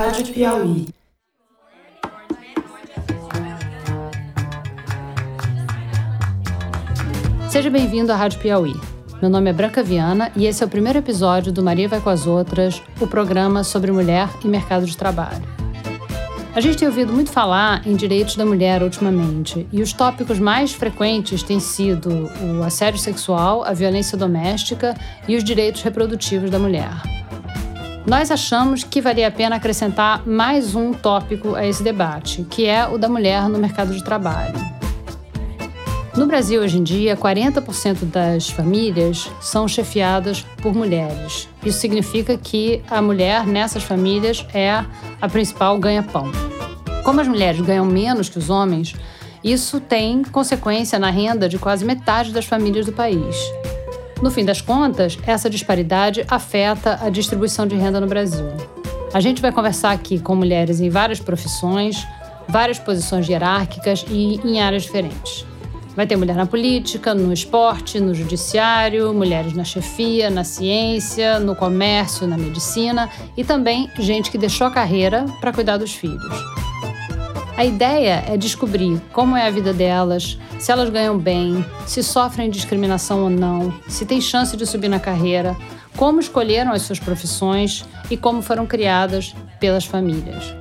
Rádio Piauí. Seja bem-vindo à Rádio Piauí. Meu nome é Branca Viana e esse é o primeiro episódio do Maria Vai com as Outras, o programa sobre mulher e mercado de trabalho. A gente tem ouvido muito falar em direitos da mulher ultimamente, e os tópicos mais frequentes têm sido o assédio sexual, a violência doméstica e os direitos reprodutivos da mulher. Nós achamos que valia a pena acrescentar mais um tópico a esse debate, que é o da mulher no mercado de trabalho. No Brasil, hoje em dia, 40% das famílias são chefiadas por mulheres. Isso significa que a mulher nessas famílias é a principal ganha-pão. Como as mulheres ganham menos que os homens, isso tem consequência na renda de quase metade das famílias do país. No fim das contas, essa disparidade afeta a distribuição de renda no Brasil. A gente vai conversar aqui com mulheres em várias profissões, várias posições hierárquicas e em áreas diferentes. Vai ter mulher na política, no esporte, no judiciário, mulheres na chefia, na ciência, no comércio, na medicina e também gente que deixou a carreira para cuidar dos filhos. A ideia é descobrir como é a vida delas, se elas ganham bem, se sofrem discriminação ou não, se têm chance de subir na carreira, como escolheram as suas profissões e como foram criadas pelas famílias.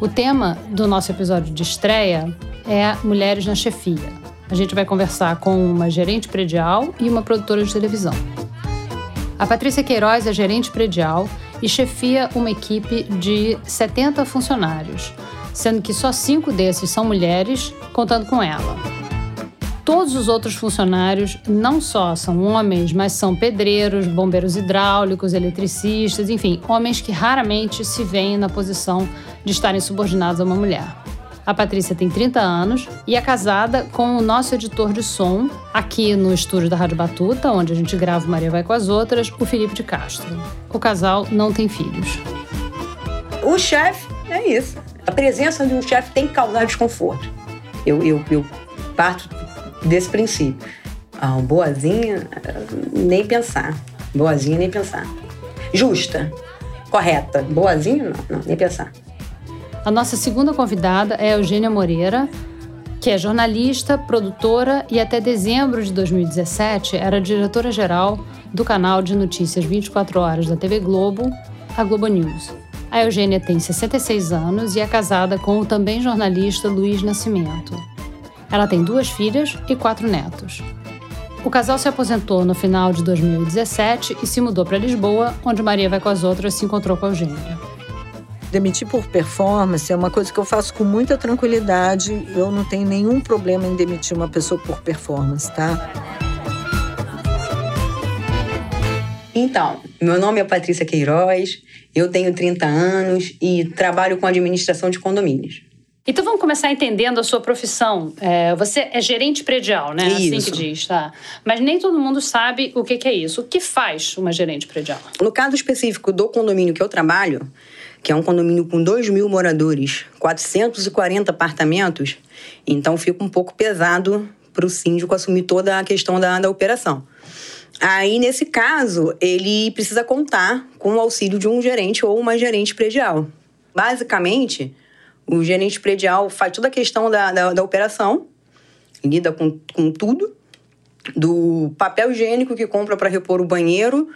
O tema do nosso episódio de estreia é Mulheres na Chefia. A gente vai conversar com uma gerente predial e uma produtora de televisão. A Patrícia Queiroz é gerente predial e chefia uma equipe de 70 funcionários sendo que só cinco desses são mulheres, contando com ela. Todos os outros funcionários não só são homens, mas são pedreiros, bombeiros hidráulicos, eletricistas, enfim, homens que raramente se veem na posição de estarem subordinados a uma mulher. A Patrícia tem 30 anos e é casada com o nosso editor de som, aqui no estúdio da Rádio Batuta, onde a gente grava Maria Vai com as Outras, o Felipe de Castro. O casal não tem filhos. O chefe é isso. A presença de um chefe tem que causar desconforto. Eu, eu, eu parto desse princípio. Ah, boazinha, nem pensar. Boazinha, nem pensar. Justa, correta. Boazinha, não, não, nem pensar. A nossa segunda convidada é Eugênia Moreira, que é jornalista, produtora e até dezembro de 2017 era diretora-geral do canal de notícias 24 horas da TV Globo, a Globo News. A Eugênia tem 66 anos e é casada com o também jornalista Luiz Nascimento. Ela tem duas filhas e quatro netos. O casal se aposentou no final de 2017 e se mudou para Lisboa, onde Maria vai com as outras se encontrou com a Eugênia. Demitir por performance é uma coisa que eu faço com muita tranquilidade. Eu não tenho nenhum problema em demitir uma pessoa por performance, tá? Então, meu nome é Patrícia Queiroz, eu tenho 30 anos e trabalho com administração de condomínios. Então vamos começar entendendo a sua profissão. É, você é gerente predial, né? Isso. Assim que diz, tá? Mas nem todo mundo sabe o que, que é isso. O que faz uma gerente predial? No caso específico do condomínio que eu trabalho, que é um condomínio com 2 mil moradores, 440 apartamentos, então fica um pouco pesado para o síndico assumir toda a questão da, da operação. Aí, nesse caso, ele precisa contar com o auxílio de um gerente ou uma gerente predial. Basicamente, o gerente predial faz toda a questão da, da, da operação, lida com, com tudo, do papel higiênico que compra para repor o banheiro,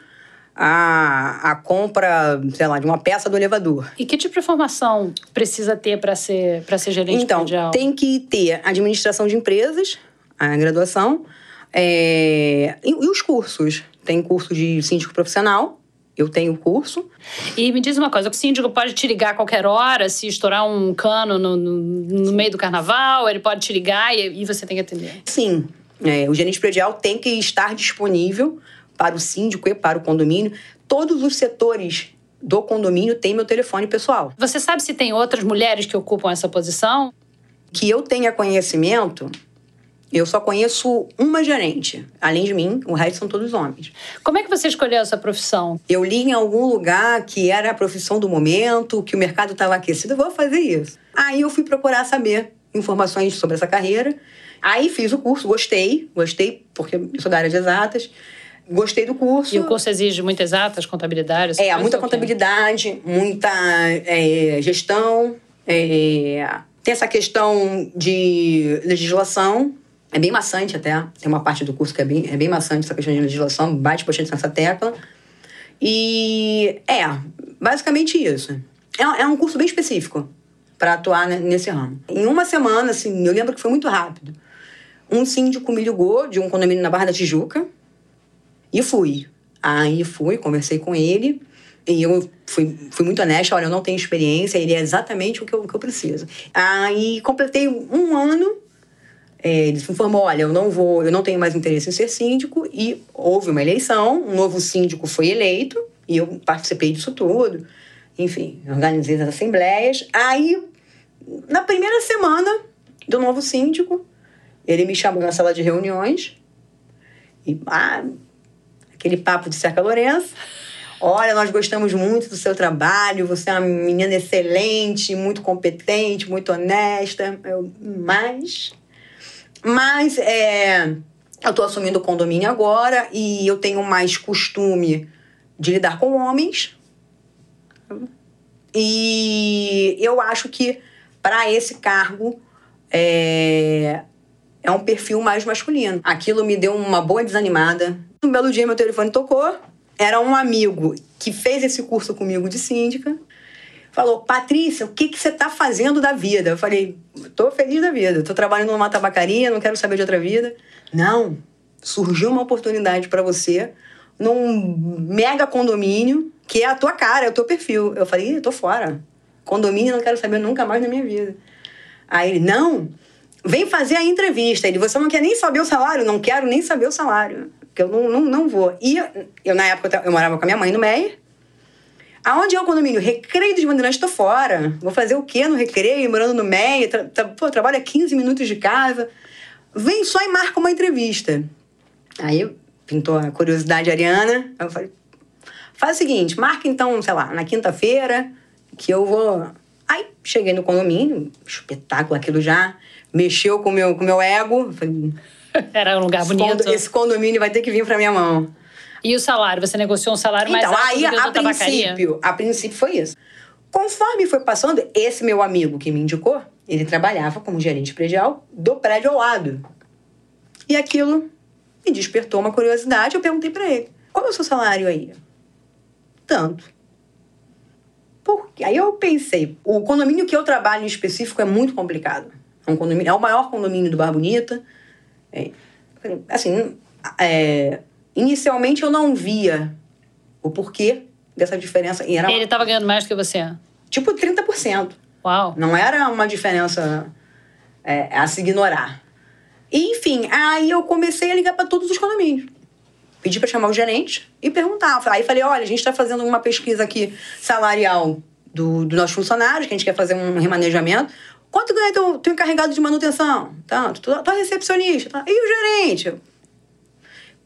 a, a compra, sei lá, de uma peça do elevador. E que tipo de formação precisa ter para ser, ser gerente então, predial? Tem que ter administração de empresas, a graduação, é, e, e os cursos? Tem curso de síndico profissional, eu tenho curso. E me diz uma coisa: o síndico pode te ligar a qualquer hora se estourar um cano no, no, no meio do carnaval? Ele pode te ligar e, e você tem que atender? Sim. É, o gerente predial tem que estar disponível para o síndico e para o condomínio. Todos os setores do condomínio têm meu telefone pessoal. Você sabe se tem outras mulheres que ocupam essa posição? Que eu tenha conhecimento, eu só conheço uma gerente. Além de mim, o resto são todos homens. Como é que você escolheu essa profissão? Eu li em algum lugar que era a profissão do momento, que o mercado estava aquecido. Eu vou fazer isso. Aí eu fui procurar saber informações sobre essa carreira. Aí fiz o curso, gostei, gostei, porque eu sou da área de exatas. gostei do curso. E o curso exige muitas atas, contabilidade? É, muita contabilidade, muita é, gestão. É, tem essa questão de legislação. É bem maçante até. Tem uma parte do curso que é bem, é bem maçante essa questão de legislação. Bate bastante nessa tecla. E é, basicamente isso. É, é um curso bem específico para atuar nesse ramo. Em uma semana, assim, eu lembro que foi muito rápido. Um síndico me ligou de um condomínio na Barra da Tijuca e fui. Aí fui, conversei com ele e eu fui, fui muito honesta, olha, eu não tenho experiência, ele é exatamente o que eu, o que eu preciso. Aí completei um ano, é, ele informou, olha, eu não vou, eu não tenho mais interesse em ser síndico e houve uma eleição, um novo síndico foi eleito e eu participei disso tudo. Enfim, organizei as assembleias. Aí, na primeira semana do novo síndico, ele me chamou na sala de reuniões e ah, aquele papo de Cerca Lourenço. Olha, nós gostamos muito do seu trabalho, você é uma menina excelente, muito competente, muito honesta. Eu, mas. Mas é, eu estou assumindo o condomínio agora e eu tenho mais costume de lidar com homens. E eu acho que para esse cargo é, é um perfil mais masculino. Aquilo me deu uma boa desanimada. Um belo dia meu telefone tocou. Era um amigo que fez esse curso comigo de síndica. Falou, Patrícia, o que, que você está fazendo da vida? Eu falei, tô feliz da vida. Tô trabalhando numa tabacaria, não quero saber de outra vida. Não, surgiu uma oportunidade para você num mega condomínio que é a tua cara, é o teu perfil. Eu falei, tô fora. Condomínio não quero saber nunca mais na minha vida. Aí ele, não, vem fazer a entrevista. Ele, você não quer nem saber o salário? Não quero nem saber o salário, porque eu não, não, não vou. E eu, na época, eu morava com a minha mãe no Meier. Aonde é o condomínio? Recreio dos Bandeirantes, tô fora. Vou fazer o quê no recreio, morando no Meier? Tra, tra, pô, trabalho a 15 minutos de casa. Vem só e marca uma entrevista. Aí pintou a curiosidade ariana. Eu falei, faz o seguinte, marca então, sei lá, na quinta-feira, que eu vou... Aí, cheguei no condomínio, espetáculo aquilo já mexeu com o meu, com meu ego. Falei, Era um lugar bonito. esse condomínio vai ter que vir para minha mão. E o salário? Você negociou um salário mais então, alto aí, do que o a tabacaria? princípio, a princípio foi isso. Conforme foi passando, esse meu amigo que me indicou, ele trabalhava como gerente predial do prédio ao lado. E aquilo me despertou uma curiosidade. Eu perguntei para ele: qual é o seu salário aí? Tanto. Porque aí eu pensei, o condomínio que eu trabalho em específico é muito complicado. É um condomínio, é o maior condomínio do Bar Bonita. É, assim, é, inicialmente eu não via o porquê dessa diferença. E era, Ele estava ganhando mais do que você? Tipo 30%. Uau. Não era uma diferença é, a se ignorar. E, enfim, aí eu comecei a ligar para todos os condomínios. Pedi para chamar o gerente e perguntar. Aí falei: olha, a gente está fazendo uma pesquisa aqui salarial do, dos nossos funcionários, que a gente quer fazer um remanejamento. Quanto ganha teu, teu encarregado de manutenção? Tanto. Tua, tua recepcionista? Tá? E o gerente?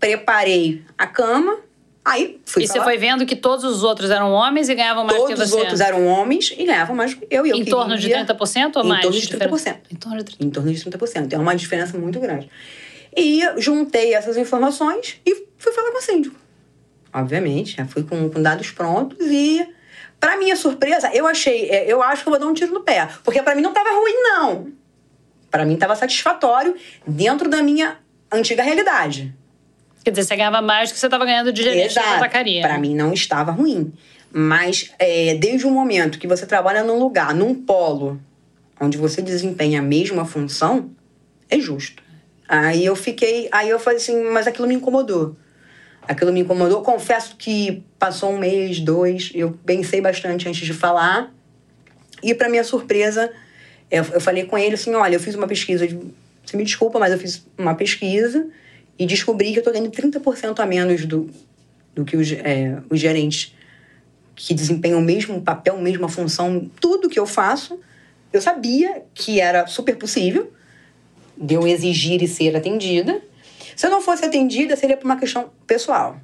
Preparei a cama. Aí fui E você foi vendo que todos os outros eram homens e ganhavam mais Todos que os você? outros eram homens e ganhavam mais que eu. E eu Em torno de queria- 30% ou em mais? torno de diferença? 30%. Em torno de 30%. Em torno de 30%. É uma diferença muito grande. E juntei essas informações e fui falar com o síndico. Obviamente, já fui com, com dados prontos e, para minha surpresa, eu achei, é, eu acho que eu vou dar um tiro no pé. Porque para mim não estava ruim, não. Para mim estava satisfatório dentro da minha antiga realidade. Quer dizer, você ganhava mais do que você estava ganhando de gerente da tabacaria. Para mim não estava ruim. Mas é, desde o momento que você trabalha num lugar, num polo, onde você desempenha a mesma função, é justo. Aí eu fiquei. Aí eu falei assim, mas aquilo me incomodou. Aquilo me incomodou. Confesso que passou um mês, dois, eu pensei bastante antes de falar. E, para minha surpresa, eu, eu falei com ele assim: olha, eu fiz uma pesquisa. De, você me desculpa, mas eu fiz uma pesquisa e descobri que eu tô ganhando 30% a menos do, do que os, é, os gerentes que desempenham o mesmo papel, a mesma função, tudo que eu faço. Eu sabia que era super possível de eu exigir e ser atendida. Se eu não fosse atendida, seria por uma questão pessoal.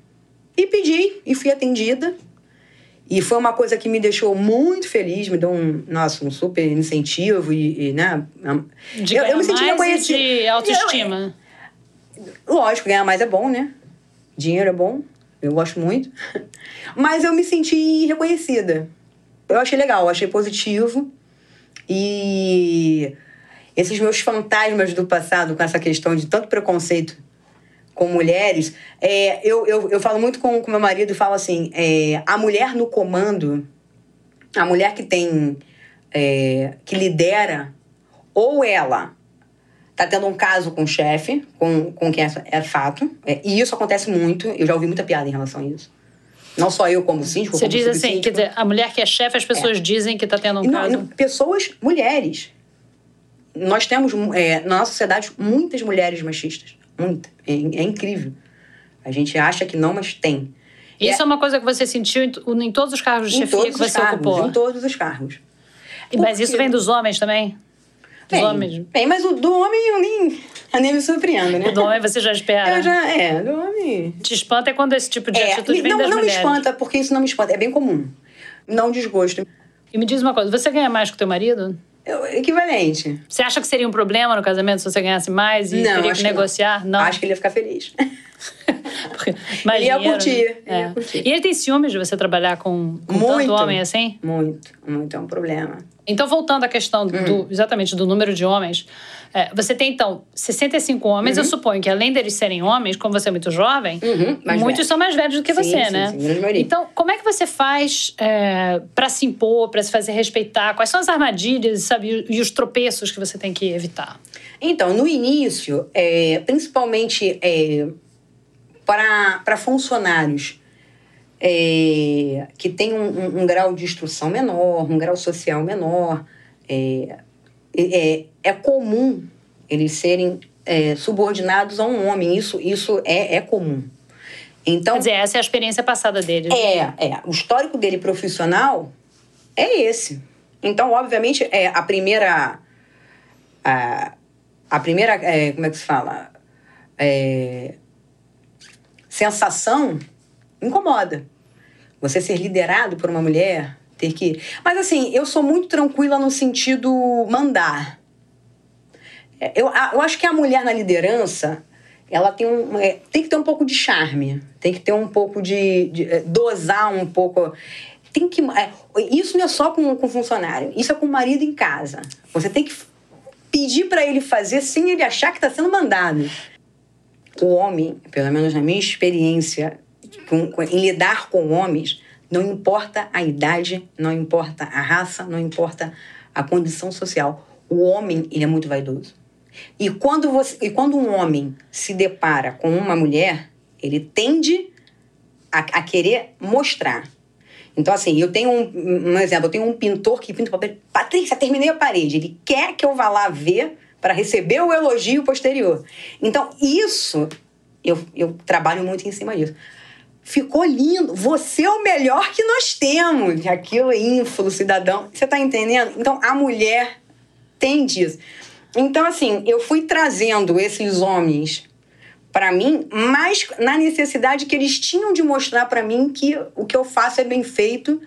E pedi e fui atendida. E foi uma coisa que me deixou muito feliz, me deu um, nossa, um super incentivo e, e, né? De eu, eu me senti reconhecida. de autoestima. Eu- lógico, ganhar mais é bom, né? Dinheiro é bom, eu gosto muito. Mas eu me senti reconhecida. Eu achei legal, achei positivo. E esses meus fantasmas do passado, com essa questão de tanto preconceito com mulheres, é, eu, eu, eu falo muito com, com meu marido e falo assim: é, a mulher no comando, a mulher que tem. É, que lidera, ou ela tá tendo um caso com o chefe, com, com quem é, é fato, é, e isso acontece muito, eu já ouvi muita piada em relação a isso. Não só eu como síndico, Você como diz assim, quer dizer, a mulher que é chefe, as pessoas é. dizem que está tendo um não, caso... Não, pessoas, mulheres. Nós temos, é, na nossa sociedade, muitas mulheres machistas. Muita. É, é, incrível. A gente acha que não, mas tem. Isso é, é uma coisa que você sentiu em, em todos os cargos de chefia que você cargos, ocupou? Em todos os cargos. Mas isso vem dos homens também? Dos bem, homens? Bem, mas o do homem eu nem, eu nem me surpreendo, né? O do homem você já espera? Eu já, é, do homem... Te espanta é quando esse tipo de é, atitude vem não, das não mulheres. Não me espanta, porque isso não me espanta. É bem comum. Não desgosto. E me diz uma coisa, você ganha mais que o teu marido? Eu, equivalente. Você acha que seria um problema no casamento se você ganhasse mais e não, teria que negociar? Não. não. Acho que ele ia ficar feliz. Ele ia curtir, né? é. ia curtir. E ele tem ciúmes de você trabalhar com, com muito, tanto homem assim? Muito, muito. É um problema. Então, voltando à questão do, Uhum. exatamente do número de homens, é, você tem, então, 65 homens. Uhum. Eu suponho que, além deles serem homens, como você é muito jovem, Uhum, muitos velho. são mais velhos do que Sim, você, sim, né? sim, então, como é que você faz é, para se impor, para se fazer respeitar? Quais são as armadilhas sabe, e os tropeços que você tem que evitar? Então, no início, é, principalmente é, para, para funcionários é, que têm um, um- um grau de instrução menor, um grau social menor, é, é, é comum eles serem é, subordinados a um homem. Isso, isso é, é comum. Então, Quer dizer, essa é a experiência passada deles. né? é, é. O histórico dele profissional é esse. Então, obviamente, é a primeira. A, a primeira. é, como é que se fala? É, sensação incomoda. Você ser liderado por uma mulher, ter que. Mas assim, eu sou muito tranquila no sentido mandar. É, Eu, eu acho que a mulher na liderança, ela tem, um, é, tem que ter um pouco de charme, tem que ter um pouco de, de, é, dosar um pouco. Tem que, é, isso não é só com, com funcionário, isso é com o marido em casa. Você tem que pedir para ele fazer sem ele achar que está sendo mandado. O homem, pelo menos na minha experiência com- com- em lidar com homens, não importa a idade, não importa a raça, não importa a condição social. O homem, ele é muito vaidoso. E quando, você, e quando um homem se depara com uma mulher, ele tende a, a querer mostrar. Então, assim, eu tenho um, um exemplo, eu tenho um pintor que pinta o papel. Patrícia, terminei a parede. Ele quer que eu vá lá ver para receber o elogio posterior. Então, isso, eu, eu trabalho muito em cima disso. Ficou lindo. Você é o melhor que nós temos. Aquilo é ínfalo, cidadão. Você tá entendendo? Então, a mulher tem disso. Então, assim, eu fui trazendo esses homens para mim, mas na necessidade que eles tinham de mostrar para mim que o que eu faço é bem feito.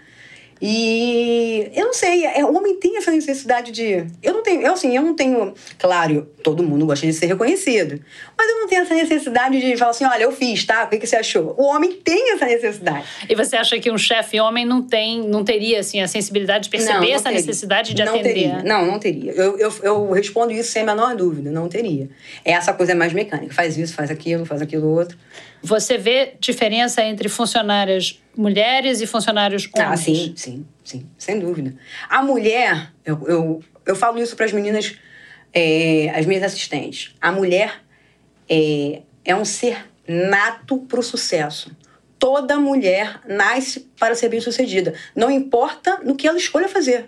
E eu não sei, é, o homem tem essa necessidade de. Eu não tenho, eu assim, eu não tenho. Claro, todo mundo gosta de ser reconhecido. Mas eu não tenho essa necessidade de falar assim: olha, eu fiz, tá? O que, que você achou? O homem tem essa necessidade. E você acha que um chefe homem não tem, não teria assim a sensibilidade de perceber Não, não essa teria. necessidade de não atender? Teria. Não, não teria. Eu, eu, eu respondo isso sem a menor dúvida, não teria. Essa coisa é mais mecânica. Faz isso, faz aquilo, faz aquilo outro. Você vê diferença entre funcionárias mulheres e funcionários homens? Ah, sim, sim, sim, sem dúvida. A mulher, eu, eu, eu falo isso para as meninas, é, as minhas assistentes. A mulher é, é um ser nato para o sucesso. Toda mulher nasce para ser bem-sucedida. Não importa no que ela escolha fazer.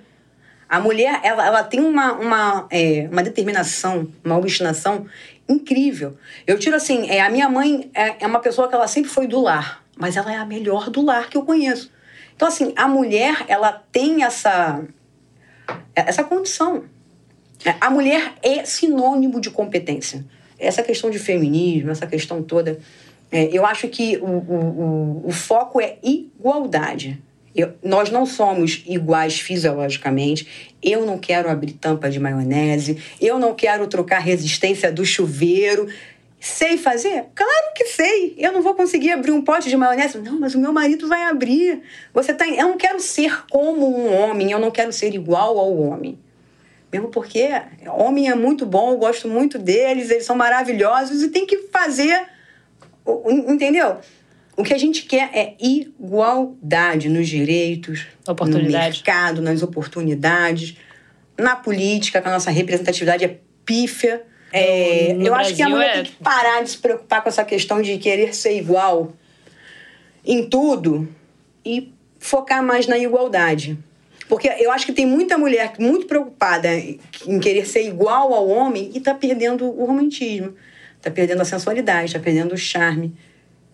A mulher, ela, ela tem uma, uma, é, uma determinação, uma obstinação incrível. Eu tiro assim, é, a minha mãe é, é uma pessoa que ela sempre foi do lar, mas ela é a melhor do lar que eu conheço. Então, assim, a mulher, ela tem essa, essa condição. É, A mulher é sinônimo de competência. Essa questão de feminismo, essa questão toda, é, eu acho que o, o, o, o foco é igualdade. Eu- nós não somos iguais fisiologicamente. Eu não quero abrir tampa de maionese. Eu não quero trocar resistência do chuveiro. Sei fazer? Claro que sei. Eu não vou conseguir abrir um pote de maionese. Não, mas o meu marido vai abrir. Você tá. Eu não quero ser como um homem, eu não quero ser igual ao homem. Mesmo porque homem é muito bom, eu gosto muito deles, eles são maravilhosos e tem que fazer. Entendeu? O que a gente quer é igualdade nos direitos, no mercado, nas oportunidades, na política, que a nossa representatividade é pífia. É, eu acho que a mulher é... tem que parar de se preocupar com essa questão de querer ser igual em tudo e focar mais na igualdade. Porque eu acho que tem muita mulher muito preocupada em querer ser igual ao homem e está perdendo o romantismo, está perdendo a sensualidade, está perdendo o charme,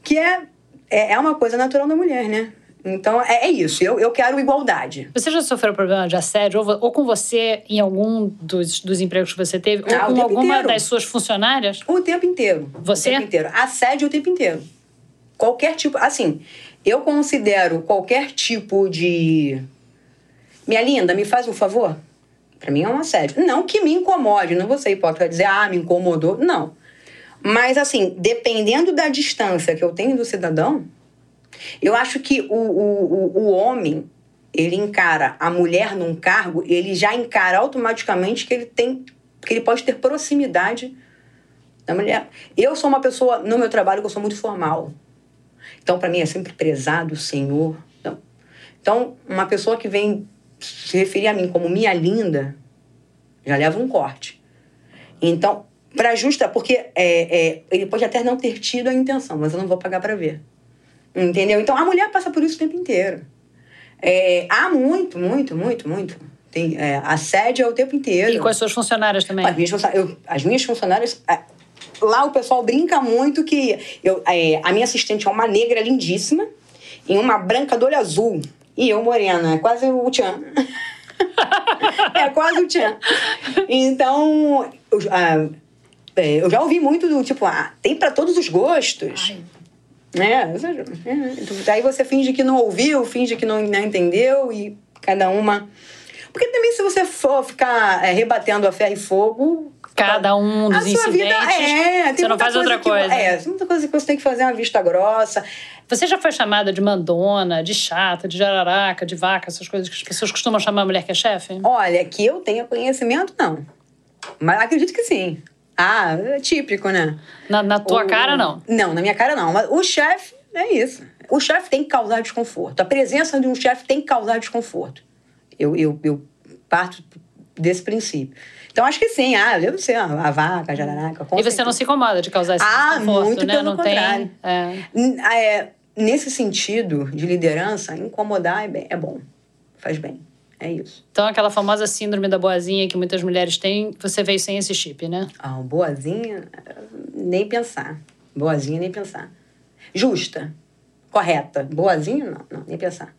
que é, é, é uma coisa natural da mulher, né? Então, é, é, isso. Eu, eu quero igualdade. Você já sofreu problema de assédio? Ou, ou com você em algum dos, dos empregos que você teve? Ou ah, com alguma inteiro. das suas funcionárias? O tempo inteiro. Você? O tempo inteiro. Assédio o tempo inteiro. Qualquer tipo... Assim, eu considero qualquer tipo de... Minha linda, me faz um favor? Para mim é um assédio. Não que me incomode. Não vou ser hipócrita dizer, ah, me incomodou. Não. Mas, assim, dependendo da distância que eu tenho do cidadão eu acho que o, o, o homem, ele encara a mulher num cargo, ele já encara automaticamente que ele tem, que ele pode ter proximidade da mulher. Eu sou uma pessoa, no meu trabalho, que eu sou muito formal. Então, para mim, é sempre prezado, senhor. Então, então, uma pessoa que vem se referir a mim como minha linda, já leva um corte. Então, para justa, porque é, é, ele pode até não ter tido a intenção, mas eu não vou pagar para ver. Entendeu? Então a mulher passa por isso o tempo inteiro. É, há muito, muito, muito, muito. Tem, é, assédio é o tempo inteiro. E com as suas funcionárias também? As minhas, eu, as minhas funcionárias. É, lá o pessoal brinca muito que eu, é, a minha assistente é uma negra lindíssima e uma branca do olho azul. E eu morena, é quase o Tchan. é quase o Tchan. Então, eu, é, eu já ouvi muito do tipo, ah, tem para todos os gostos. Ai. É, daí você finge que não ouviu, finge que não, não entendeu e cada uma. Porque também, se você for ficar é, rebatendo a ferro e fogo. Cada um dos a sua incidentes. Vida, é, você não faz outra que, coisa. É, tem muita coisa que você tem que fazer uma vista grossa. Você já foi chamada de mandona, de chata, de jararaca, de vaca, essas coisas que as pessoas costumam chamar a mulher que é chefe? Olha, que eu tenha conhecimento, não. Mas acredito que sim. Ah, é típico, né? Na, na tua o... cara, não? Não, na minha cara, não. Mas o chefe é isso. O chefe tem que causar desconforto. A presença de um chefe tem que causar desconforto. Eu, eu, eu parto desse princípio. Então, acho que sim. Ah, eu sei, a vaca, a jararaca. e você não se incomoda de causar esse ah, desconforto, muito né? Pelo não contrário. tem. É... É, nesse sentido de liderança, incomodar é, bem, é bom. Faz bem. É isso. Então, aquela famosa síndrome da boazinha que muitas mulheres têm, você veio sem esse chip, né? Ah, boazinha, nem pensar. Boazinha, nem pensar. Justa, correta. Boazinha, não, não nem pensar.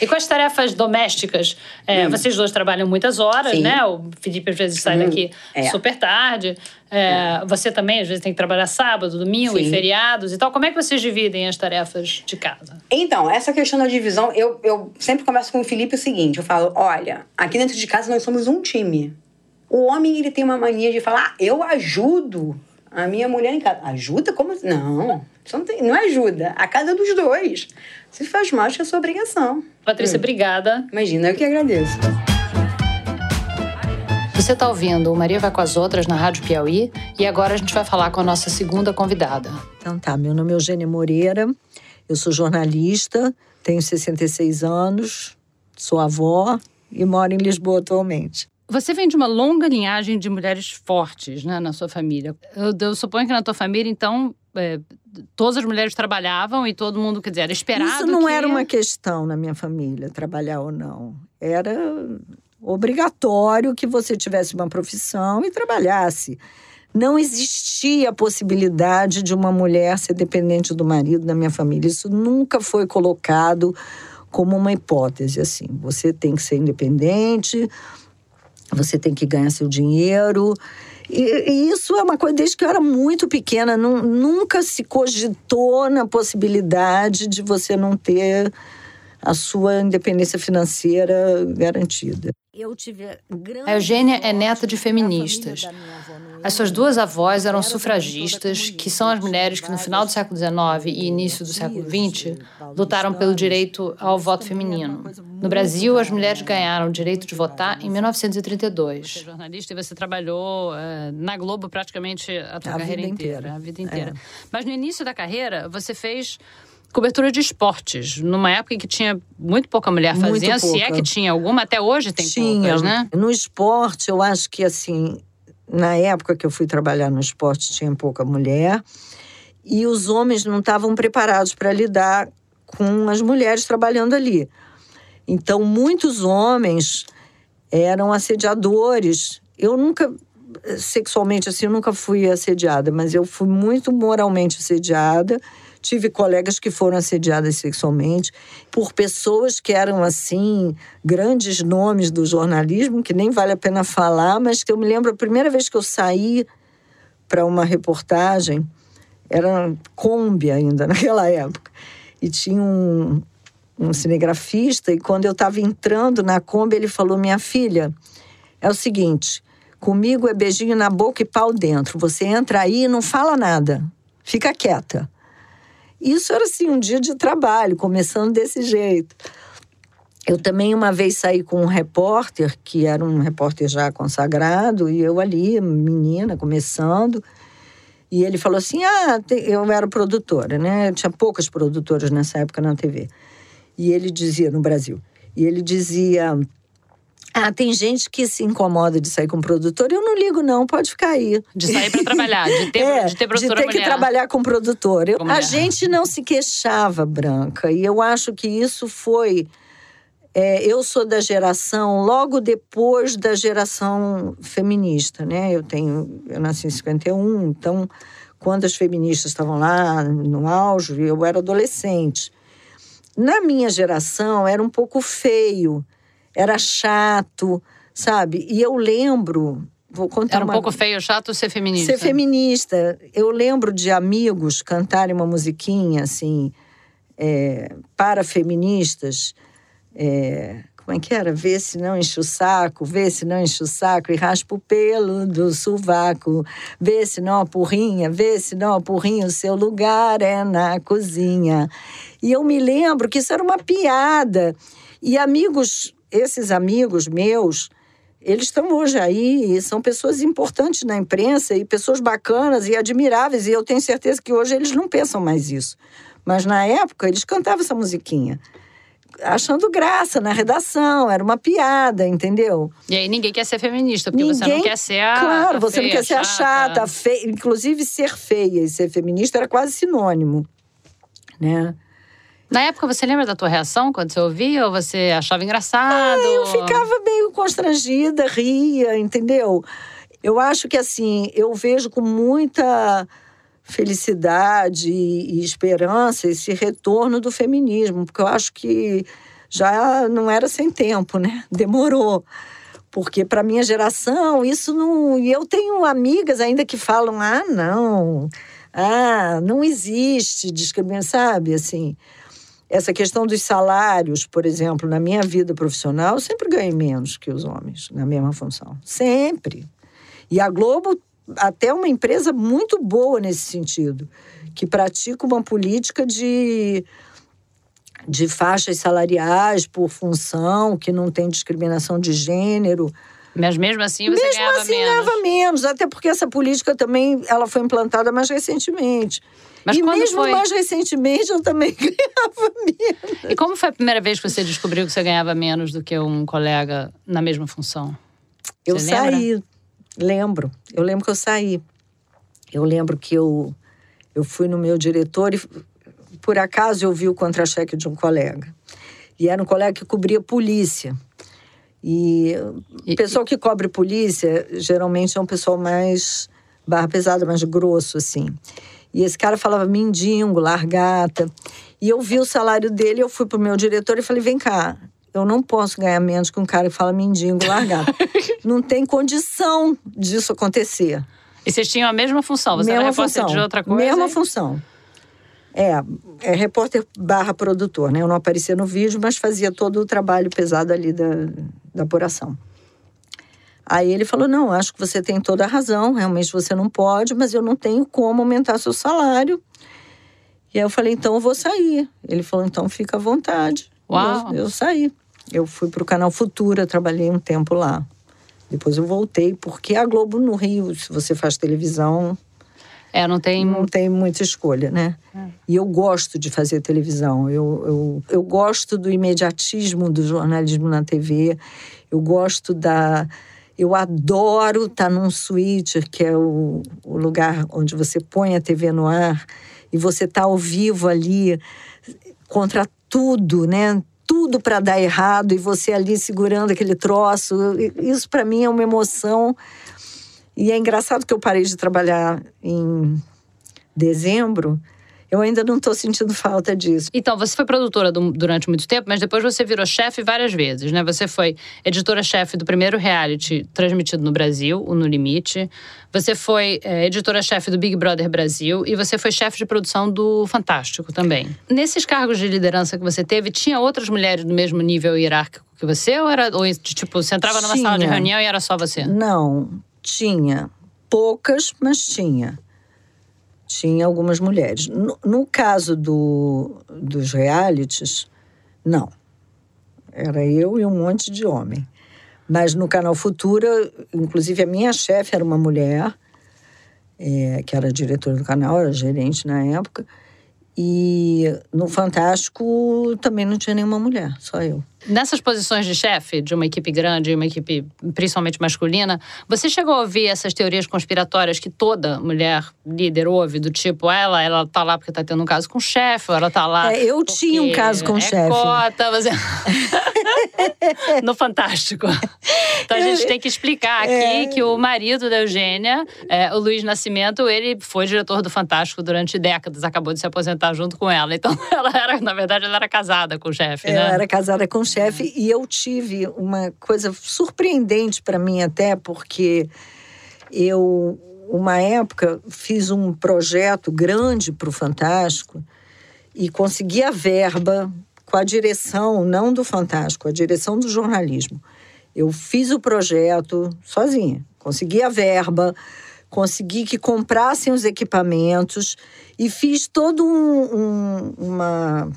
E com as tarefas domésticas, é, hum. vocês dois trabalham muitas horas, Sim. né? O Felipe às vezes sai hum. daqui é. super tarde. É, é, você também, às vezes, tem que trabalhar sábado, domingo Sim. e feriados e tal. Como é que vocês dividem as tarefas de casa? Então, essa questão da divisão, eu, eu sempre começo com o Felipe o seguinte: eu falo, olha, aqui dentro de casa nós somos um time. O homem, ele tem uma mania de falar, ah, eu ajudo a minha mulher em casa. Ajuda? Como? Não, isso não, tem, não ajuda. A casa é dos dois. Se faz mais que a sua obrigação. Patrícia, hum. obrigada. Imagina, eu que agradeço. Você está ouvindo o Maria Vai com as Outras na Rádio Piauí e agora a gente vai falar com a nossa segunda convidada. Então tá, meu nome é Eugênia Moreira, eu sou jornalista, tenho 66 anos, sou avó e moro em Lisboa atualmente. Você vem de uma longa linhagem de mulheres fortes né, na sua família. Eu, eu suponho que na tua família, então, é, todas as mulheres trabalhavam e todo mundo, quer dizer, era esperado. Isso não que... era uma questão na minha família, trabalhar ou não. Era obrigatório que você tivesse uma profissão e trabalhasse. Não existia a possibilidade de uma mulher ser dependente do marido na minha família. Isso nunca foi colocado como uma hipótese assim. Você tem que ser independente, você tem que ganhar seu dinheiro. E, e, isso é uma coisa desde que eu era muito pequena, nunca se cogitou na possibilidade de você não ter a sua independência financeira garantida. Eu tive a Eugênia é neta de feministas. As suas duas avós eram sufragistas, que são as mulheres que no final do século XIX e início do século XX lutaram pelo direito ao voto feminino. No Brasil, as mulheres ganharam o direito de votar em 1932. Você é jornalista e você trabalhou uh, na Globo praticamente a tua a carreira inteira, inteira, a vida inteira. É. Mas no início da carreira, você fez cobertura de esportes, numa época em que tinha muito pouca mulher fazendo, se é que tinha alguma, até hoje tem tinha. poucas, né? No esporte, eu acho que assim, na época que eu fui trabalhar no esporte, tinha pouca mulher, e os homens não estavam preparados para lidar com as mulheres trabalhando ali. Então, muitos homens eram assediadores. Eu nunca, sexualmente assim, nunca fui assediada, mas eu fui muito moralmente assediada Tive colegas que foram assediadas sexualmente por pessoas que eram, assim, grandes nomes do jornalismo, que nem vale a pena falar, mas que eu me lembro a primeira vez que eu saí para uma reportagem, era Kombi ainda naquela época, e tinha um, um cinegrafista, e quando eu estava entrando na Kombi, ele falou: Minha filha, é o seguinte. Comigo é beijinho na boca e pau dentro. Você entra aí e não fala nada. Fica quieta. Isso era assim um dia de trabalho, começando desse jeito. Eu também uma vez saí com um repórter, que era um repórter já consagrado, e eu ali, menina, começando. E ele falou assim: Ah, eu era produtora, né? Tinha poucas produtoras nessa época na TV. E ele dizia, no Brasil, e ele dizia: ah, tem gente que se incomoda de sair com produtor. Eu não ligo, não, pode ficar aí. De sair para trabalhar, de ter, é, de ter produtora De ter mulher. que trabalhar com produtor. Eu, a gente não se queixava, Branca. E eu acho que isso foi. É, eu sou da geração logo depois da geração feminista, né? Eu tenho, eu nasci em 51, então quando as feministas estavam lá no auge, eu era adolescente. Na minha geração era um pouco feio era chato, sabe? E eu lembro. Vou contar Era um uma... pouco feio, chato ser feminista. Ser feminista. Eu lembro de amigos cantarem uma musiquinha assim, é, para feministas. É, como é que era? Vê se não enche o saco, vê se não enche o saco e raspa o pelo do sovaco. Vê se não apurrinha, vê se não apurrinha, o seu lugar é na cozinha. E eu me lembro que isso era uma piada. E amigos esses amigos meus, eles estão hoje aí e são pessoas importantes na imprensa e pessoas bacanas e admiráveis. E eu tenho certeza que hoje eles não pensam mais isso. Mas na época eles cantavam essa musiquinha. Achando graça na redação, era uma piada, entendeu? E aí ninguém quer ser feminista, porque ninguém, você não quer ser a. Claro, você feia, não quer ser a chata, a feia. Inclusive, ser feia e ser feminista era quase sinônimo. Né? Na época, você lembra da tua reação quando você ouvia? Ou você achava engraçado? Ah, eu ficava meio constrangida, ria, entendeu? Eu acho que, assim, eu vejo com muita felicidade e esperança esse retorno do feminismo, porque eu acho que já não era sem tempo, né? Demorou. Porque para minha geração, isso não. E eu tenho amigas ainda que falam: ah, não, ah, não existe discriminação, sabe? Assim. Essa questão dos salários, por exemplo, na minha vida profissional, eu sempre ganhei menos que os homens na mesma função. Sempre. E a Globo até uma empresa muito boa nesse sentido, que pratica uma política de, de faixas salariais por função, que não tem discriminação de gênero. Mas mesmo assim você mesmo ganhava assim, menos. ganhava menos, até porque essa política também ela foi implantada mais recentemente. Mas e mesmo foi? mais recentemente eu também ganhava menos. E como foi a primeira vez que você descobriu que você ganhava menos do que um colega na mesma função? Você eu saí, lembro. Eu lembro que eu saí. Eu lembro que eu, eu fui no meu diretor e por acaso eu vi o contra-cheque de um colega. E era um colega que cobria polícia. E o pessoal que cobre polícia geralmente é um pessoal mais barra pesada, mais grosso, assim. E esse cara falava mindingo, largata. E eu vi o salário dele, eu fui pro meu diretor e falei: vem cá, eu não posso ganhar menos que um cara que fala mindingo, largata. não tem condição disso acontecer. E vocês tinham a mesma função? Você mesma era repórter função, de outra coisa? Mesma função. É, é repórter barra produtor, né? Eu não aparecia no vídeo, mas fazia todo o trabalho pesado ali da, da apuração. Aí ele falou: Não, acho que você tem toda a razão, realmente você não pode, mas eu não tenho como aumentar seu salário. E aí eu falei: Então eu vou sair. Ele falou: Então fica à vontade. Uau. Eu, eu saí. Eu fui para o canal Futura, trabalhei um tempo lá. Depois eu voltei, porque a Globo no Rio, se você faz televisão, É, não tem. não tem muita escolha, né? E eu gosto de fazer televisão. Eu, eu, eu gosto do imediatismo do jornalismo na TV. Eu gosto da. Eu adoro estar num switcher, que é o, o lugar onde você põe a TV no ar e você está ao vivo ali contra tudo, né? Tudo para dar errado e você ali segurando aquele troço. Isso para mim é uma emoção. E é engraçado que eu parei de trabalhar em dezembro. Eu ainda não estou sentindo falta disso. Então, você foi produtora do- durante muito tempo, mas depois você virou chefe várias vezes, né? Você foi editora-chefe do primeiro reality transmitido no Brasil, o No Limite. Você foi é, editora-chefe do Big Brother Brasil e você foi chefe de produção do Fantástico também. Nesses cargos de liderança que você teve, tinha outras mulheres do mesmo nível hierárquico que você? Ou era, ou, tipo, você entrava numa sala de Tinha. reunião e era só você? Não, tinha. Poucas, mas tinha. Tinha algumas mulheres. No, no caso do, dos realities, não. Era eu e um monte de homem. Mas no canal Futura, inclusive a minha chefe era uma mulher, eh, que era diretora do canal, era gerente na época. E no Fantástico também não tinha nenhuma mulher, só eu. Nessas posições de chefe de uma equipe grande, uma equipe principalmente masculina, você chegou a ouvir essas teorias conspiratórias que toda mulher líder ouve, do tipo, ela, ela tá lá porque tá tendo um caso com o chefe, ou ela tá lá. É, eu tinha um caso com o é chefe. Cota, você... no Fantástico. Então a gente tem que explicar aqui É. que o marido da Eugênia, é, o Luiz Nascimento, ele foi diretor do Fantástico durante décadas, acabou de se aposentar junto com ela. Então ela era, na verdade, ela era casada com o chefe, né? era casada com o chefe e eu tive uma coisa surpreendente para mim até porque eu uma época fiz um projeto grande para o Fantástico e consegui a verba com a direção não do Fantástico, a direção do jornalismo. Eu fiz o projeto sozinha, consegui a verba, consegui que comprassem os equipamentos e fiz todo um- um- uma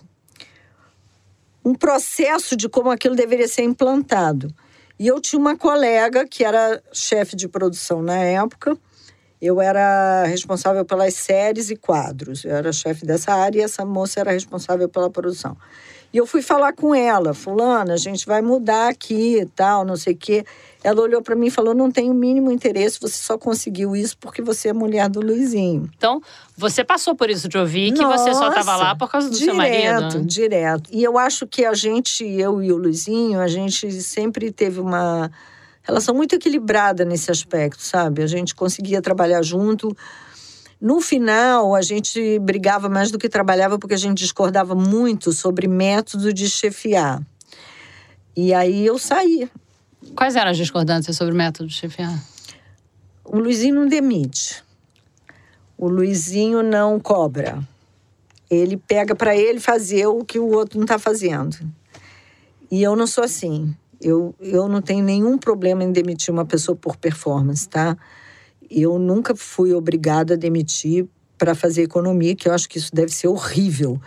um processo de como aquilo deveria ser implantado. E eu tinha uma colega que era chefe de produção na época. Eu era responsável pelas séries e quadros. Eu era chefe dessa área e essa moça era responsável pela produção. E eu fui falar com ela, fulana, a gente vai mudar aqui e tal, não sei o quê. Ela olhou para mim e falou: "Não tenho o mínimo interesse, você só conseguiu isso porque você é mulher do Luizinho". Então, você passou por isso de ouvir que você só estava Nossa, lá por causa do direto, seu marido. né? Direto. E eu acho que a gente, eu e o Luizinho, a gente sempre teve uma relação muito equilibrada nesse aspecto, sabe? A gente conseguia trabalhar junto. No final, a gente brigava mais do que trabalhava porque a gente discordava muito sobre método de chefiar. E aí eu saí. Quais eram as discordâncias sobre o método de chefiar? O Luizinho não demite. O Luizinho não cobra. Ele pega para ele fazer o que o outro não está fazendo. E eu não sou assim. Eu, eu não tenho nenhum problema em demitir uma pessoa por performance, tá? Eu nunca fui obrigada a demitir para fazer economia, que eu acho que isso deve ser horrível.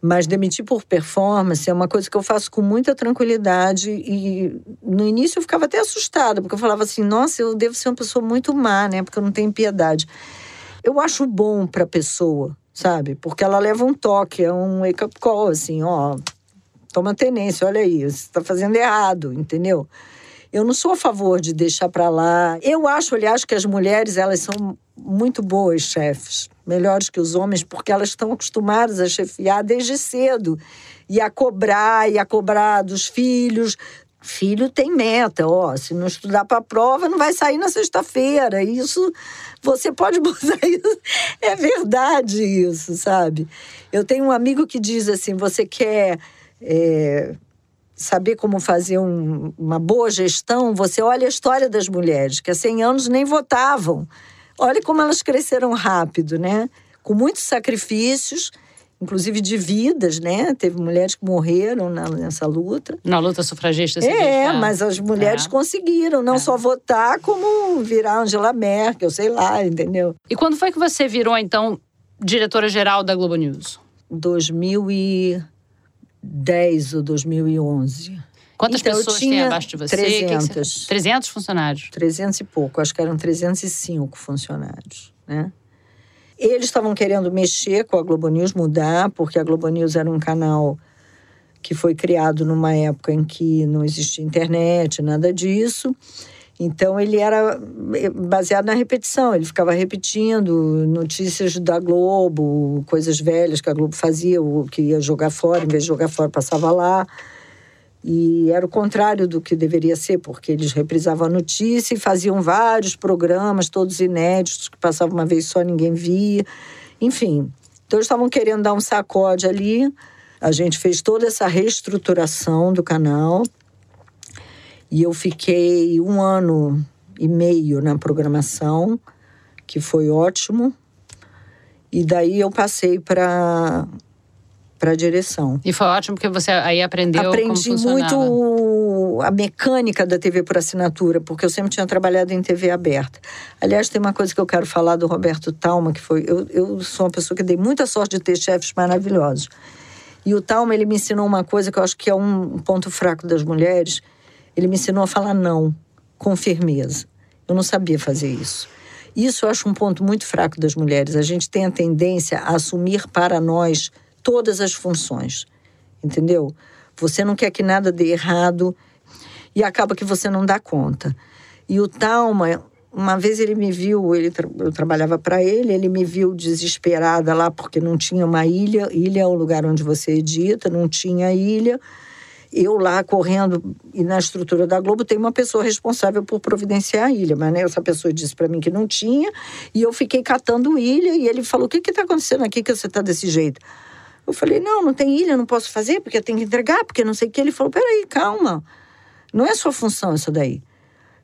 Mas demitir por performance é uma coisa que eu faço com muita tranquilidade. E no início eu ficava até assustada, porque eu falava assim: nossa, eu devo ser uma pessoa muito má, né? Porque eu não tenho piedade. Eu acho bom para a pessoa, sabe? Porque ela leva um toque, é um wake-up call, assim: ó, toma tenência, olha aí, você está fazendo errado, entendeu? Eu não sou a favor de deixar para lá. Eu acho, aliás, que as mulheres elas são muito boas chefes, melhores que os homens, porque elas estão acostumadas a chefiar desde cedo e a cobrar e a cobrar dos filhos. Filho tem meta, ó. Se não estudar para a prova, não vai sair na sexta-feira. Isso você pode botar isso. É verdade isso, sabe? Eu tenho um amigo que diz assim: você quer é, saber como fazer um- uma boa gestão, você olha a história das mulheres, que há 100 anos nem votavam. Olha como elas cresceram rápido, né? Com muitos sacrifícios inclusive de vidas, né? Teve mulheres que morreram na, nessa luta. Na luta sufragista, você É, mas as mulheres é. conseguiram não é. só votar, como virar Angela Merkel, sei lá, entendeu? E quando foi que você virou, então, diretora-geral da Globo News? 2010 ou 2011. Quantas então, pessoas tem abaixo de você? 300. Que você... 300 funcionários? 300 e pouco. Acho que eram 305 funcionários, né? Eles estavam querendo mexer com a Globo News, mudar, porque a Globo News era um canal que foi criado numa época em que não existia internet, nada disso. Então ele era eh, baseado na repetição, ele ficava repetindo notícias da Globo, coisas velhas que a Globo fazia, o que ia jogar fora, em vez de jogar fora, passava lá. E era o contrário do que deveria ser, porque eles reprisavam a notícia e faziam vários programas, todos inéditos, que passavam uma vez só, ninguém via. Enfim, então eles estavam querendo dar um sacode ali. A gente fez toda essa reestruturação do canal. E eu fiquei um ano e meio na programação, que foi ótimo. E daí eu passei para para a direção. E foi ótimo porque você aí aprendeu Aprendi muito a mecânica da TV por assinatura, porque eu sempre tinha trabalhado em TV aberta. Aliás, tem uma coisa que eu quero falar do Roberto Talma, que foi... Eu, eu sou uma pessoa que dei muita sorte de ter chefes maravilhosos. E o Talma, ele me ensinou uma coisa que eu acho que é um ponto fraco das mulheres. Ele me ensinou a falar não, com firmeza. Eu não sabia fazer isso. Isso eu acho um ponto muito fraco das mulheres. A gente tem a tendência a assumir para nós todas as funções, entendeu? Você não quer que nada dê errado e acaba que você não dá conta. E o Talma, uma vez ele me viu, ele, eu trabalhava para ele, ele me viu desesperada lá porque não tinha uma ilha. Ilha é o lugar onde você edita, não tinha ilha. Eu lá correndo e na estrutura da Globo tem uma pessoa responsável por providenciar a ilha, mas né, essa pessoa disse para mim que não tinha e eu fiquei catando ilha e ele falou: "O que que está acontecendo aqui que você está desse jeito?" Eu falei, não, não tem ilha, não posso fazer, porque eu tenho que entregar, porque não sei o que. Ele falou, peraí, calma. Não é sua função isso daí.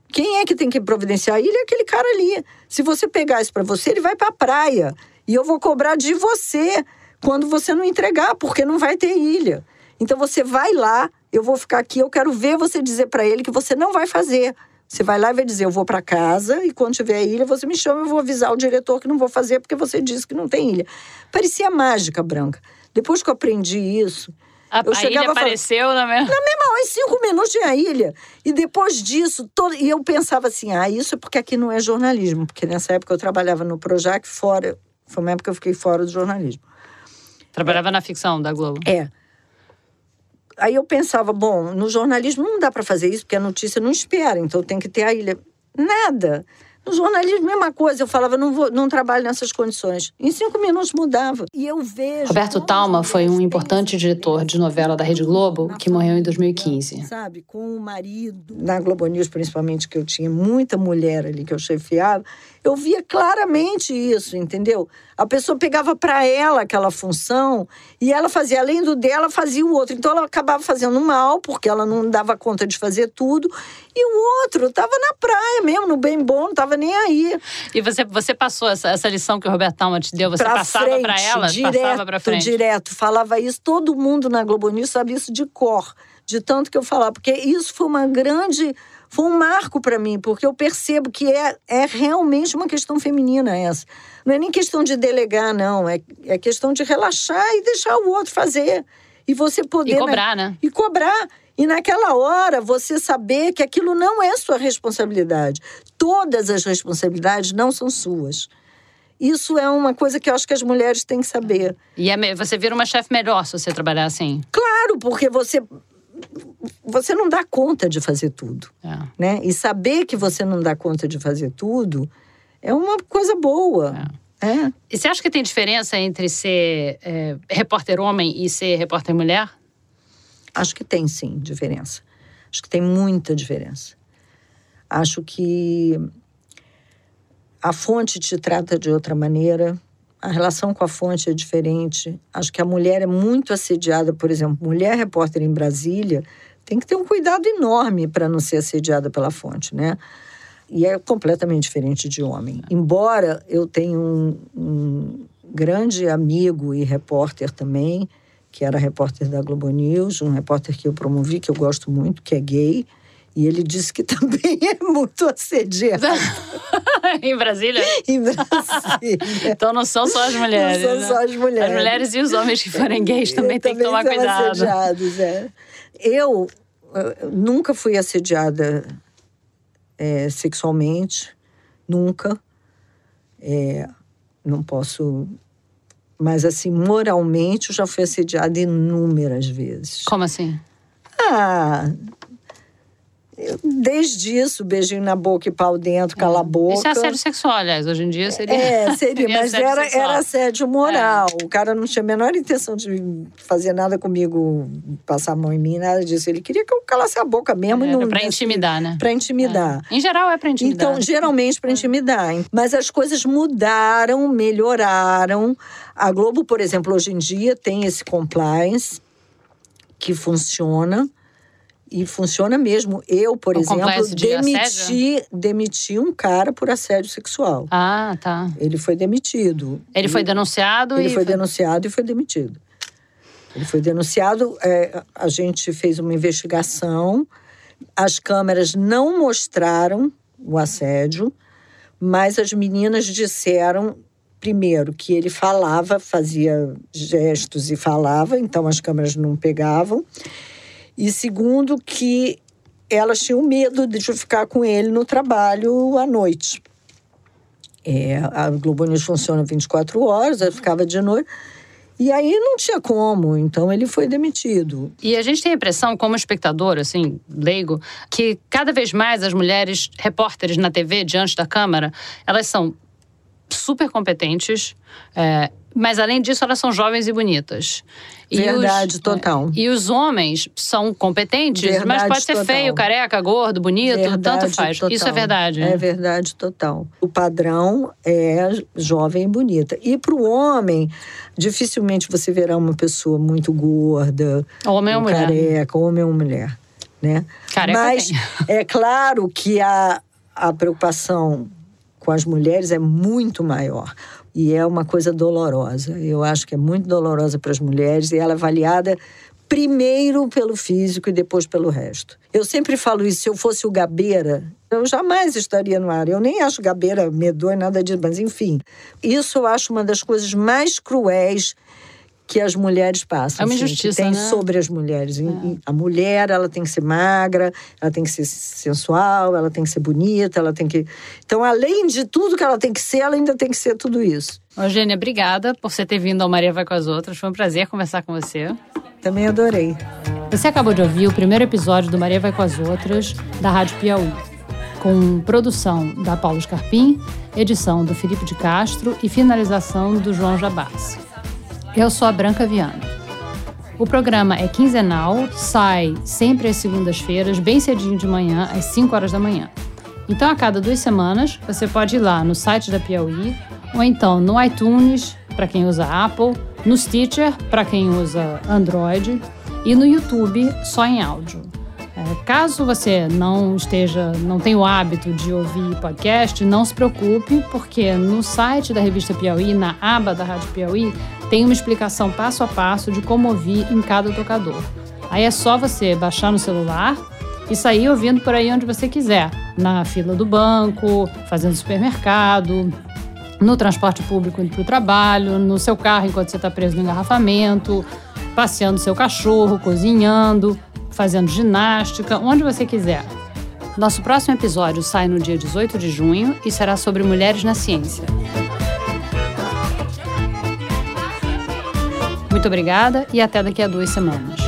Quem é que tem que providenciar a ilha é aquele cara ali. Se você pegar isso para você, ele vai para a praia. E eu vou cobrar de você quando você não entregar, porque não vai ter ilha. Então você vai lá, eu vou ficar aqui, eu quero ver você dizer para ele que você não vai fazer. Você vai lá e vai dizer: Eu vou para casa e quando tiver a ilha, você me chama, eu vou avisar o diretor que não vou fazer porque você disse que não tem ilha. Parecia mágica, Branca. Depois que eu aprendi isso. A, eu a ilha apareceu na mesma. Na mesma hora, em cinco minutos tinha a ilha. E depois disso, todo... e eu pensava assim: ah, isso é porque aqui não é jornalismo. Porque nessa época eu trabalhava no Projac fora. Foi uma época que eu fiquei fora do jornalismo. Trabalhava é. na ficção da Globo. É. Aí eu pensava, bom, no jornalismo não dá para fazer isso, porque a notícia não espera, então tem que ter a ilha. Nada. No jornalismo, mesma coisa. Eu falava, não, vou, não trabalho nessas condições. Em cinco minutos mudava. E eu vejo. Roberto Talma foi um importante diretor de novela da Rede Globo que morreu em 2015. Sabe, com o marido. Na Globo News, principalmente, que eu tinha muita mulher ali que eu chefiava, eu via claramente isso, entendeu? A pessoa pegava para ela aquela função e ela fazia, além do dela, fazia o outro. Então ela acabava fazendo mal, porque ela não dava conta de fazer tudo. E o outro estava na praia mesmo, no bem bom, não estava nem aí. E você, você passou essa, essa lição que o Roberto Talma te deu, você pra passava para ela? Direto, passava pra frente. direto. Falava isso, todo mundo na Globo News sabe isso de cor, de tanto que eu falava. Porque isso foi uma grande foi um marco para mim, porque eu percebo que é, é realmente uma questão feminina essa. Não é nem questão de delegar, não. É, é questão de relaxar e deixar o outro fazer. E você poder. E cobrar, né? E cobrar. E naquela hora você saber que aquilo não é sua responsabilidade. Todas as responsabilidades não são suas. Isso é uma coisa que eu acho que as mulheres têm que saber. E é, você vira uma chefe melhor se você trabalhar assim? Claro, porque você você não dá conta de fazer tudo. É. Né? E saber que você não dá conta de fazer tudo é uma coisa boa. É. É. E você acha que tem diferença entre ser é, repórter homem e ser repórter mulher? Acho que tem sim diferença. Acho que tem muita diferença. Acho que a fonte te trata de outra maneira, a relação com a fonte é diferente. Acho que a mulher é muito assediada, por exemplo, mulher repórter em Brasília tem que ter um cuidado enorme para não ser assediada pela fonte, né? E é completamente diferente de homem. Embora eu tenha um, um grande amigo e repórter também, que era repórter da Globo News, um repórter que eu promovi, que eu gosto muito, que é gay. E ele disse que também é muito assediado. em Brasília? em Brasília. então não são só as mulheres. Não são né? só as mulheres. As mulheres e os homens que forem gays também, têm que tomar cuidado. Assediados, é. Eu nunca fui assediada é, sexualmente, nunca. É, não posso. Mas, assim, moralmente, eu já fui assediada inúmeras vezes. Como assim? Ah, Desde isso, beijinho na boca e pau dentro, cala a boca. Isso é assédio sexual, aliás. Hoje em dia seria. É, seria, seria mas assédio era, sexual. era assédio moral. O cara não tinha a menor intenção de fazer nada comigo, passar a mão em mim, nada disso. Ele queria que eu calasse a boca mesmo. Era não, pra intimidar, né? Pra intimidar. Em geral é pra intimidar. Então, geralmente para intimidar. Mas as coisas mudaram, melhoraram. A Globo, por exemplo, hoje em dia tem esse compliance que funciona. E funciona mesmo. Eu, por O exemplo, de demiti, demiti um cara por assédio sexual. Ah, tá. Ele foi demitido. Ele foi denunciado Ele e. foi denunciado e foi demitido. Ele foi denunciado, é, a gente fez uma investigação, as câmeras não mostraram o assédio, mas as meninas disseram, primeiro, que ele falava, fazia gestos e falava, então as câmeras não pegavam. E segundo, que elas tinham medo de ficar com ele no trabalho à noite. É, a Globo News funciona 24 horas, eu ficava de noite. E aí não tinha como, então ele foi demitido. E a gente tem a impressão, como espectador, assim, leigo, que cada vez mais as mulheres repórteres na TV, diante da câmera, elas são super competentes, é, mas além disso, elas são jovens e bonitas. E Verdade os, total. é, e os homens são competentes, mas Verdade pode ser total. feio, careca, gordo, bonito, Verdade tanto faz. total. Isso é verdade. É verdade total. O padrão é jovem e bonita. E para o homem, dificilmente você verá uma pessoa muito gorda, Homem ou mulher. careca, homem ou mulher. Né? Careca Mas tem. é claro que a, a preocupação com as mulheres é muito maior. E é uma coisa dolorosa. Eu acho que é muito dolorosa para as mulheres e ela é avaliada primeiro pelo físico e depois pelo resto. Eu sempre falo isso, se eu fosse o Gabeira, eu jamais estaria no ar. Eu nem acho Gabeira medonho, nada disso, mas enfim. Isso eu acho uma das coisas mais cruéis que as mulheres passam. É uma injustiça, tem né? sobre as mulheres. E A mulher, ela tem que ser magra, ela tem que ser sensual, ela tem que ser bonita, ela tem que... Então, além de tudo que ela tem que ser, ela ainda tem que ser tudo isso. Eugênia, obrigada por você ter vindo ao Maria Vai com as Outras. Foi um prazer conversar com você. Também adorei. Você acabou de ouvir o primeiro episódio do Maria Vai com as Outras, da Rádio Piauí, com produção da Paulo Scarpim, edição do Felipe de Castro e finalização do João Jabassi. Eu sou a Branca Viana. O programa é quinzenal, sai sempre às segundas-feiras, bem cedinho de manhã, às 5 horas da manhã. Então, a cada duas semanas, você pode ir lá no site da Piauí, ou então no iTunes, para quem usa Apple, no Stitcher, para quem usa Android, e no YouTube, só em áudio. Caso você não esteja, não tenha o hábito de ouvir podcast, não se preocupe, porque no site da revista Piauí, na aba da Rádio Piauí, tem uma explicação passo a passo de como ouvir em cada tocador. Aí é só você baixar no celular e sair ouvindo por aí onde você quiser, na fila do banco, fazendo supermercado, no transporte público indo para o trabalho, no seu carro enquanto você está preso no engarrafamento, passeando seu cachorro, cozinhando, fazendo ginástica, onde você quiser. Nosso próximo episódio sai no dia 18 de junho e será sobre mulheres na ciência. Muito obrigada e até daqui a duas semanas.